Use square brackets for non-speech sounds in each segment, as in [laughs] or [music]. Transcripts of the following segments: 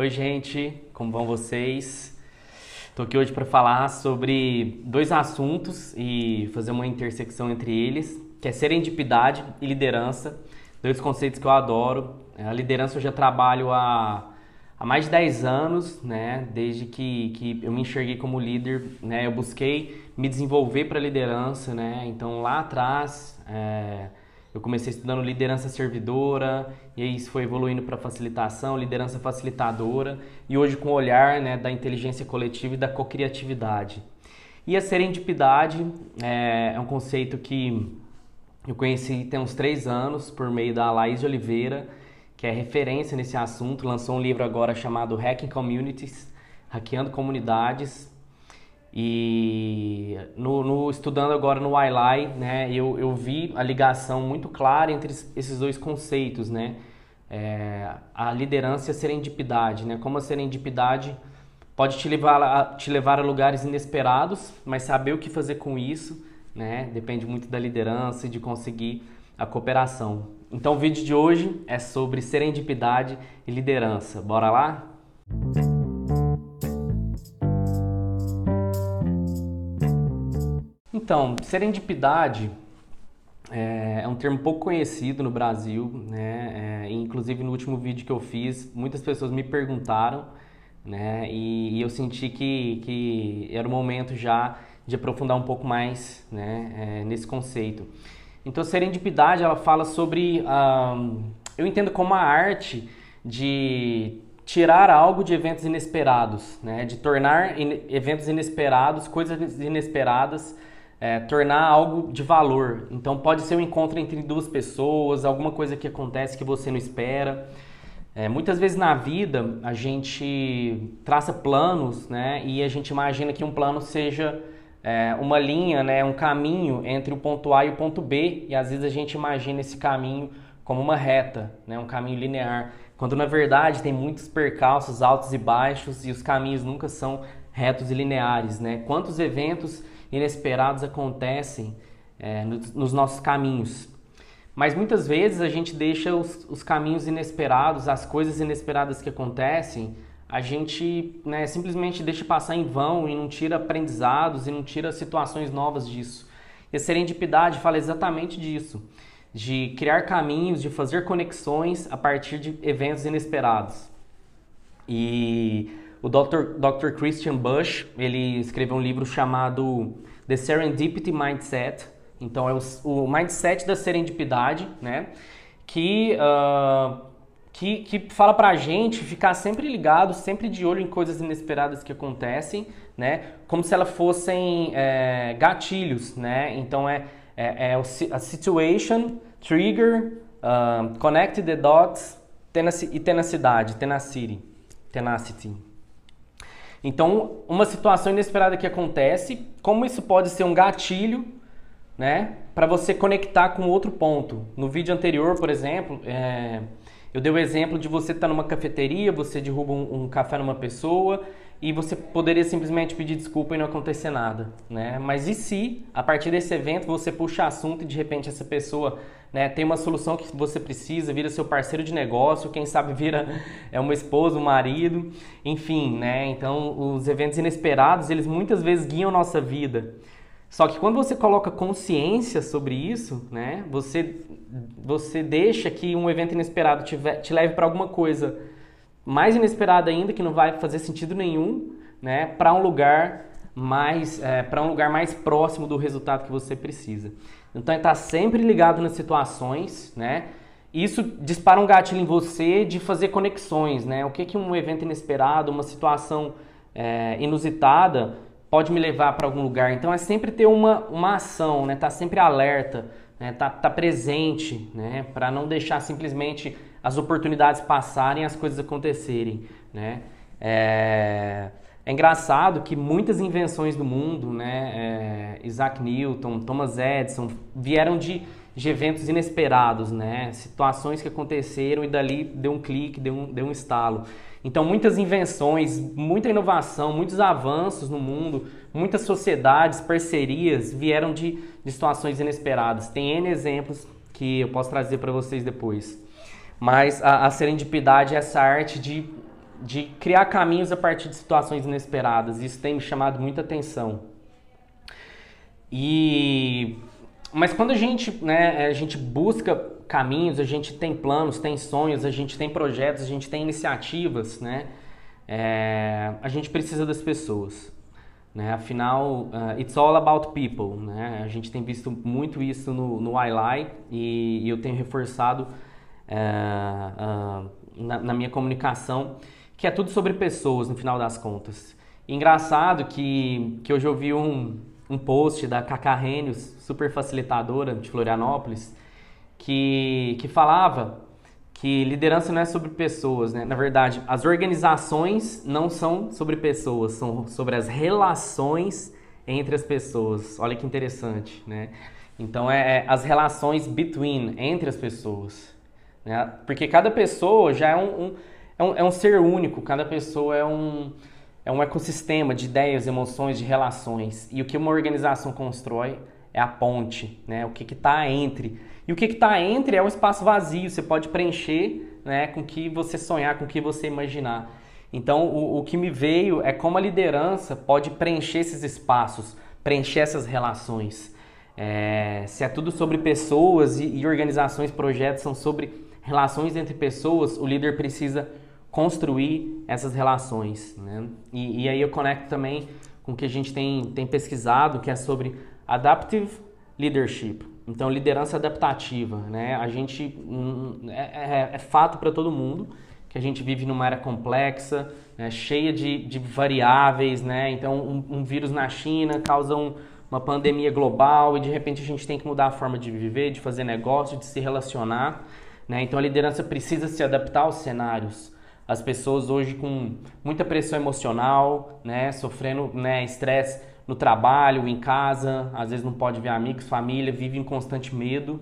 Oi, gente, como vão vocês? Estou aqui hoje para falar sobre dois assuntos e fazer uma intersecção entre eles, que é serendipidade e liderança, dois conceitos que eu adoro. A liderança eu já trabalho há, há mais de 10 anos, né? Desde que, que eu me enxerguei como líder, né? Eu busquei me desenvolver para liderança, né? Então lá atrás é, eu comecei estudando liderança servidora, e aí isso foi evoluindo para facilitação, liderança facilitadora, e hoje com o olhar né, da inteligência coletiva e da cocriatividade. E a serendipidade é, é um conceito que eu conheci tem uns três anos por meio da Laís de Oliveira, que é referência nesse assunto, lançou um livro agora chamado Hacking Communities, Hackeando Comunidades, e no, no, estudando agora no Wailai, né, eu, eu vi a ligação muito clara entre esses dois conceitos, né, é, a liderança e a serendipidade, né, como a serendipidade pode te levar, a, te levar a lugares inesperados, mas saber o que fazer com isso, né, depende muito da liderança e de conseguir a cooperação. Então o vídeo de hoje é sobre serendipidade e liderança. Bora lá? Então, serendipidade é, é, um termo pouco conhecido no Brasil, né? É, inclusive no último vídeo que eu fiz, muitas pessoas me perguntaram, né? E, e eu senti que, que era o momento já de aprofundar um pouco mais, né? É, nesse conceito. Então, serendipidade, ela fala sobre, eu entendo como a arte de tirar algo de eventos inesperados, né? De tornar in, eventos inesperados, coisas inesperadas é, tornar algo de valor. Então pode ser um encontro entre duas pessoas, alguma coisa que acontece que você não espera. É, muitas vezes na vida a gente traça planos, né? E a gente imagina que um plano seja é, uma linha, né? Um caminho entre o ponto A e o ponto B. E às vezes a gente imagina esse caminho como uma reta, né? Um caminho linear. Quando na verdade tem muitos percalços altos e baixos e os caminhos nunca são retos e lineares, né? Quantos eventos inesperados acontecem é, nos, nos nossos caminhos. Mas muitas vezes a gente deixa os, os, caminhos inesperados, as coisas inesperadas que acontecem, a gente né, simplesmente deixa passar em vão e não tira aprendizados e não tira situações novas disso. E a serendipidade fala exatamente disso, de criar caminhos, de fazer conexões a partir de eventos inesperados. E o Dr. Dr. Christian Bush, ele escreveu um livro chamado The Serendipity Mindset. Então, é o, o mindset da serendipidade, né? Que, uh, que, que fala pra gente ficar sempre ligado, sempre de olho em coisas inesperadas que acontecem, né? Como se elas fossem é, gatilhos, né? Então, é, é, é a situation, trigger, uh, connect the dots e tenacidade, tenacity. tenacity. Então, uma situação inesperada que acontece, como isso pode ser um gatilho, né, para você conectar com outro ponto. No vídeo anterior, por exemplo, é, eu dei o exemplo de você estar tá numa cafeteria, você derruba um, um, café numa pessoa e você poderia simplesmente pedir desculpa e não acontecer nada, né? Mas e se, a partir desse evento, você puxa assunto e de repente essa pessoa né, tem uma solução que você precisa, vira seu parceiro de negócio, quem sabe vira é uma esposa, um marido, enfim, né? Então, os eventos inesperados, eles muitas vezes guiam nossa vida. Só que quando você coloca consciência sobre isso, né, você você deixa que um evento inesperado te, te leve para alguma coisa mais inesperada ainda que não vai fazer sentido nenhum, né, para um lugar mais é, para um lugar mais próximo do resultado que você precisa. Então, está sempre ligado nas situações, né? Isso dispara um gatilho em você de fazer conexões, né? O que, que um evento inesperado, uma situação é, inusitada pode me levar para algum lugar. Então, é sempre ter uma, uma ação, né? Tá sempre alerta, né? Tá, tá presente, né? Para não deixar simplesmente as oportunidades passarem as coisas acontecerem, né? É... É engraçado que muitas invenções do mundo, né, é, Isaac Newton, Thomas Edison, vieram de, de eventos inesperados, né, situações que aconteceram e dali deu um clique, deu um, deu um estalo. Então, muitas invenções, muita inovação, muitos avanços no mundo, muitas sociedades, parcerias vieram de, de situações inesperadas. Tem N exemplos que eu posso trazer para vocês depois. Mas a, a serendipidade é essa arte de de criar caminhos a partir de situações inesperadas. Isso tem me chamado muita atenção. E mas quando a gente, né, a gente busca caminhos, a gente tem planos, tem sonhos, a gente tem projetos, a gente tem iniciativas, né? É, a gente precisa das pessoas. Né? Afinal, uh, it's all about people. Né? A gente tem visto muito isso no, no iLi e, e eu tenho reforçado uh, uh, na, na, minha comunicação que é tudo sobre pessoas no final das contas. Engraçado que, que hoje eu vi um, um post da Cacá Renius, super facilitadora de Florianópolis, que, que falava que liderança não é sobre pessoas, né? Na verdade, as organizações não são sobre pessoas, são sobre as relações entre as pessoas. Olha que interessante, né? Então, é, é as relações between, entre as pessoas. Né? Porque cada pessoa já é um, um, é um, é um ser único, cada pessoa é um, é um ecossistema de ideias, emoções, de relações. E o que uma organização constrói é a ponte, né? O que está entre. E o que está entre é um espaço vazio, você pode preencher né, com o que você sonhar, com o que você imaginar. Então, o, o que me veio é como a liderança pode preencher esses espaços, preencher essas relações. É, se é tudo sobre pessoas e, e organizações, projetos são sobre relações entre pessoas, o líder precisa construir essas relações. Né? E, e, aí eu conecto também com o que a gente tem, tem pesquisado, que é sobre Adaptive Leadership. Então, liderança adaptativa, né? A gente hum, é, é, é fato para todo mundo que a gente vive numa era complexa, né? cheia de, de, variáveis, né? Então, um, um, vírus na China causa um, uma pandemia global e de repente a gente tem que mudar a forma de viver, de fazer negócio, de se relacionar, né? Então, a liderança precisa se adaptar aos cenários. As pessoas hoje com muita pressão emocional, né? Sofrendo né, estresse no trabalho, em casa, às vezes não pode ver amigos, família, vive em constante medo.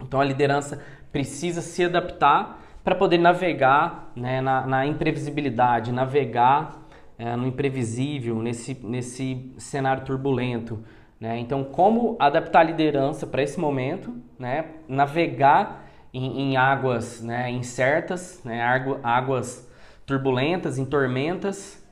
Então a liderança precisa se adaptar para poder navegar né, na, na, imprevisibilidade, navegar é, no imprevisível, nesse, nesse cenário turbulento. Né? Então, como adaptar a liderança para esse momento, né? navegar em, em águas né, incertas, né? águas turbulentas, em tormentas,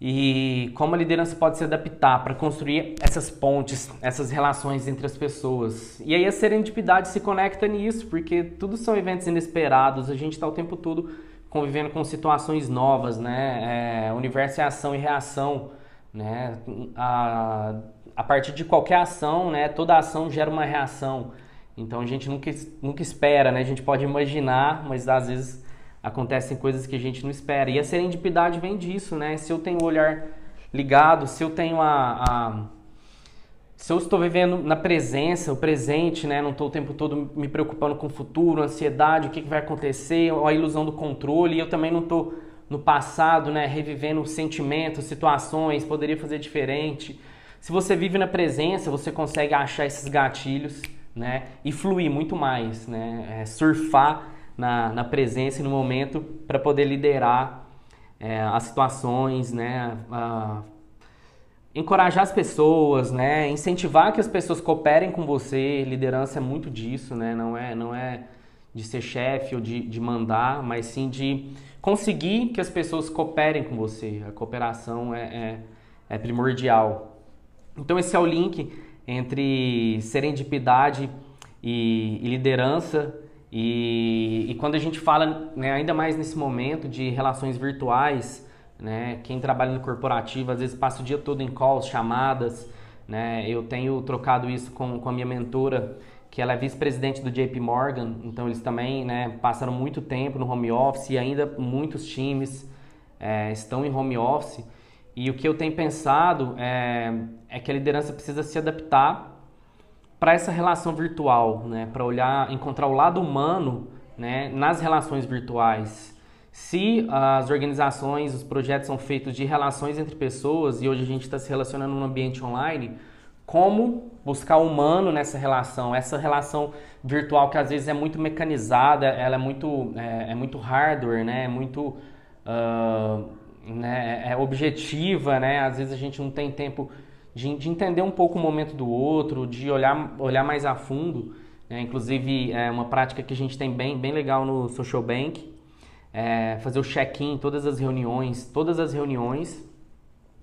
e como a liderança pode se adaptar para construir essas pontes, essas relações entre as pessoas. E aí a serendipidade se conecta nisso, porque tudo são eventos inesperados, a gente está o tempo todo convivendo com situações novas, né? É, o universo é ação e reação, né? A, a partir de qualquer ação, né? Toda ação gera uma reação. Então a gente nunca, nunca espera, né? A gente pode imaginar, mas às vezes acontecem coisas que a gente não espera. E a serendipidade vem disso, né? Se eu tenho o olhar ligado, se eu tenho a, a se eu estou vivendo na presença, o presente, né? Não estou o tempo todo me preocupando com o futuro, ansiedade, o que, que vai acontecer, a ilusão do controle. E eu também não estou no passado, né? Revivendo sentimentos, situações, poderia fazer diferente. Se você vive na presença, você consegue achar esses gatilhos, né? E fluir muito mais, né? É, surfar na, na presença e no momento para poder liderar é, as situações, né? A, encorajar as pessoas, né? Incentivar que as pessoas cooperem com você. Liderança é muito disso, né? Não é, não é de ser chefe ou de, de mandar, mas sim de conseguir que as pessoas cooperem com você. A cooperação é, é, é primordial. Então esse é o link entre serendipidade e, e liderança. E, e quando a gente fala, né, ainda mais nesse momento de relações virtuais, né, quem trabalha no corporativo às vezes passa o dia todo em calls, chamadas, né, eu tenho trocado isso com, com a minha mentora, que ela é vice-presidente do JP Morgan, então eles também né, passaram muito tempo no home office e ainda muitos times é, estão em home office. E o que eu tenho pensado é, é que a liderança precisa se adaptar para essa relação virtual, né? para olhar, encontrar o lado humano né? nas relações virtuais. Se as organizações, os projetos são feitos de relações entre pessoas e hoje a gente está se relacionando no ambiente online, como buscar o humano nessa relação, essa relação virtual que às vezes é muito mecanizada, ela é muito, é, é muito hardware, né? é muito uh, né? é objetiva, né? às vezes a gente não tem tempo de, de, entender um pouco o momento do outro, de olhar, olhar mais a fundo. Né? Inclusive, é uma prática que a gente tem bem, bem legal no Social Bank, é, fazer o check-in em todas as reuniões. Todas as reuniões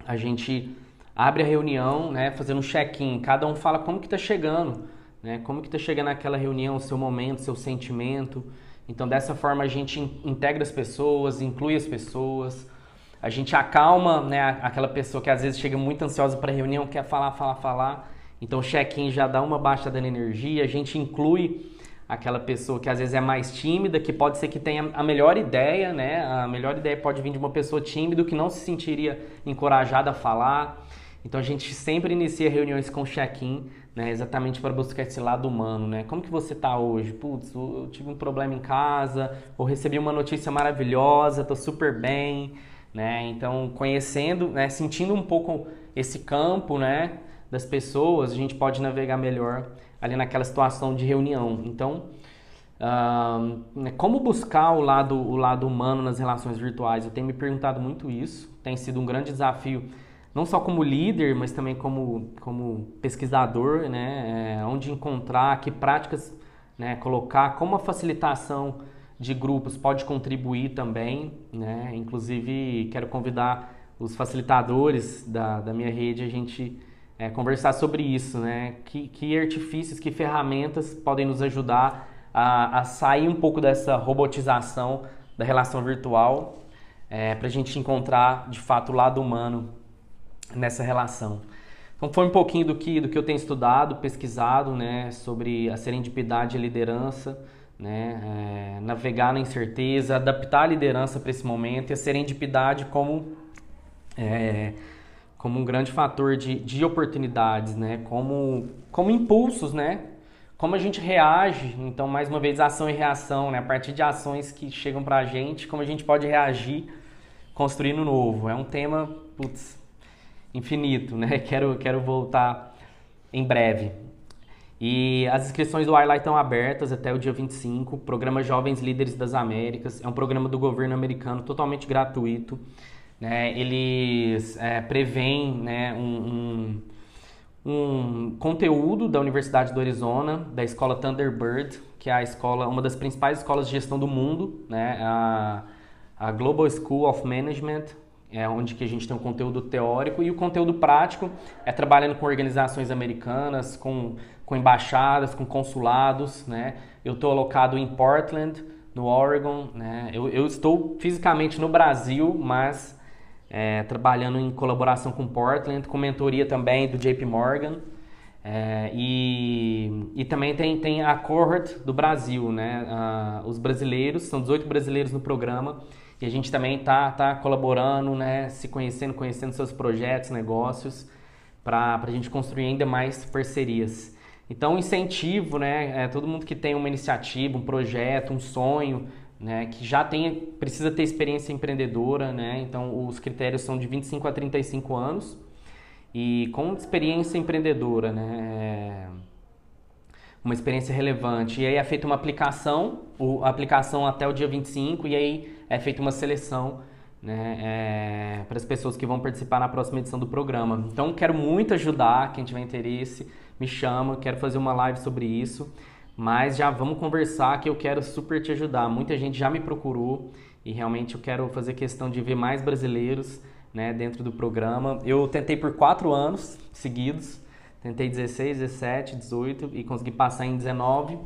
a gente abre a reunião, né, fazendo um check-in. Cada um fala como que está chegando, né, como que está chegando aquela reunião, o seu momento, seu sentimento. Então, dessa forma, a gente integra as pessoas, inclui as pessoas, a gente acalma né, aquela pessoa que às vezes chega muito ansiosa para a reunião, quer falar, falar, falar. Então, o check-in já dá uma baixa da energia, a gente inclui aquela pessoa que às vezes é mais tímida, que pode ser que tenha a melhor ideia, né? A melhor ideia pode vir de uma pessoa tímida que não se sentiria encorajada a falar. Então a gente sempre inicia reuniões com check-in, né? Exatamente para buscar esse lado humano, né? Como que você está hoje? Putz, eu tive um problema em casa, ou recebi uma notícia maravilhosa, estou super bem, né? Então conhecendo, né? Sentindo um pouco esse campo, né? Das pessoas, a gente pode navegar melhor ali naquela situação de reunião. Então, uh, como buscar o lado, o lado humano nas relações virtuais? Eu tenho me perguntado muito isso, tem sido um grande desafio, não só como líder, mas também como, como pesquisador, né? É, onde encontrar, que práticas né, colocar, como a facilitação de grupos pode contribuir também, né? Inclusive, quero convidar os facilitadores da, da minha rede a gente é, conversar sobre isso, né? Que, que artifícios, que ferramentas podem nos ajudar a, a sair um pouco dessa robotização da relação virtual é, para a gente encontrar de fato o lado humano nessa relação. Então foi um pouquinho do que, do que eu tenho estudado, pesquisado, né, sobre a serendipidade e liderança, né, é, navegar na incerteza, adaptar a liderança para esse momento e a serendipidade como é, como um grande fator de, de oportunidades, né? Como, como impulsos, né? Como a gente reage, então, mais uma vez, ação e reação, né? A partir de ações que chegam pra gente, como a gente pode reagir construindo novo. É um tema, putz, infinito, né? [laughs] Quero, quero voltar em breve. E as inscrições do Highlight estão abertas até o dia 25. Programa Jovens Líderes das Américas. É um programa do governo americano totalmente gratuito. Né? Eles é, prevêem né, um, um, um, conteúdo da Universidade do Arizona, da escola Thunderbird, que é a escola, uma das principais escolas de gestão do mundo, né? a, a Global School of Management, é onde que a gente tem um conteúdo teórico e o conteúdo prático é trabalhando com organizações americanas, com, com embaixadas, com consulados, né? Eu estou alocado em Portland, no Oregon, né? Eu, eu estou fisicamente no Brasil, mas é, trabalhando em colaboração com Portland, com mentoria também do JP Morgan. É, e, e também tem, tem a cohort do Brasil, né? Os brasileiros, são 18 brasileiros no programa, e a gente também está tá colaborando, né? se conhecendo, conhecendo seus projetos, negócios, para a gente construir ainda mais parcerias. Então, incentivo, né? É, todo mundo que tem uma iniciativa, um projeto, um sonho, né, que já tem, precisa ter experiência empreendedora, né, então os critérios são de 25 a 35 anos e com experiência empreendedora, né, uma experiência relevante. E aí é feita uma aplicação, a aplicação até o dia 25 e aí é feita uma seleção né, é, para as pessoas que vão participar na próxima edição do programa. Então quero muito ajudar, quem tiver interesse, me chama, quero fazer uma live sobre isso. Mas já vamos conversar que eu quero super te ajudar. Muita gente já me procurou e realmente eu quero fazer questão de ver mais brasileiros né, dentro do programa. Eu tentei por quatro anos seguidos, tentei 16, 17, 18 e consegui passar em 19,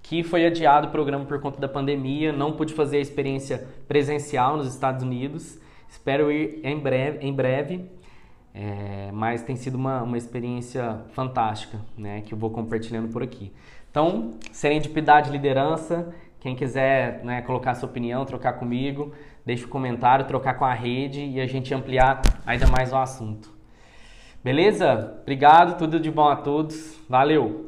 que foi adiado o programa por conta da pandemia. Não pude fazer a experiência presencial nos Estados Unidos. Espero ir em breve, em breve é, mas tem sido uma, uma experiência fantástica, né, que eu vou compartilhando por aqui. Então, serendipidade liderança, quem quiser né, colocar sua opinião, trocar comigo, deixe um comentário, trocar com a rede e a gente ampliar ainda mais o assunto. Beleza? Obrigado, tudo de bom a todos. Valeu!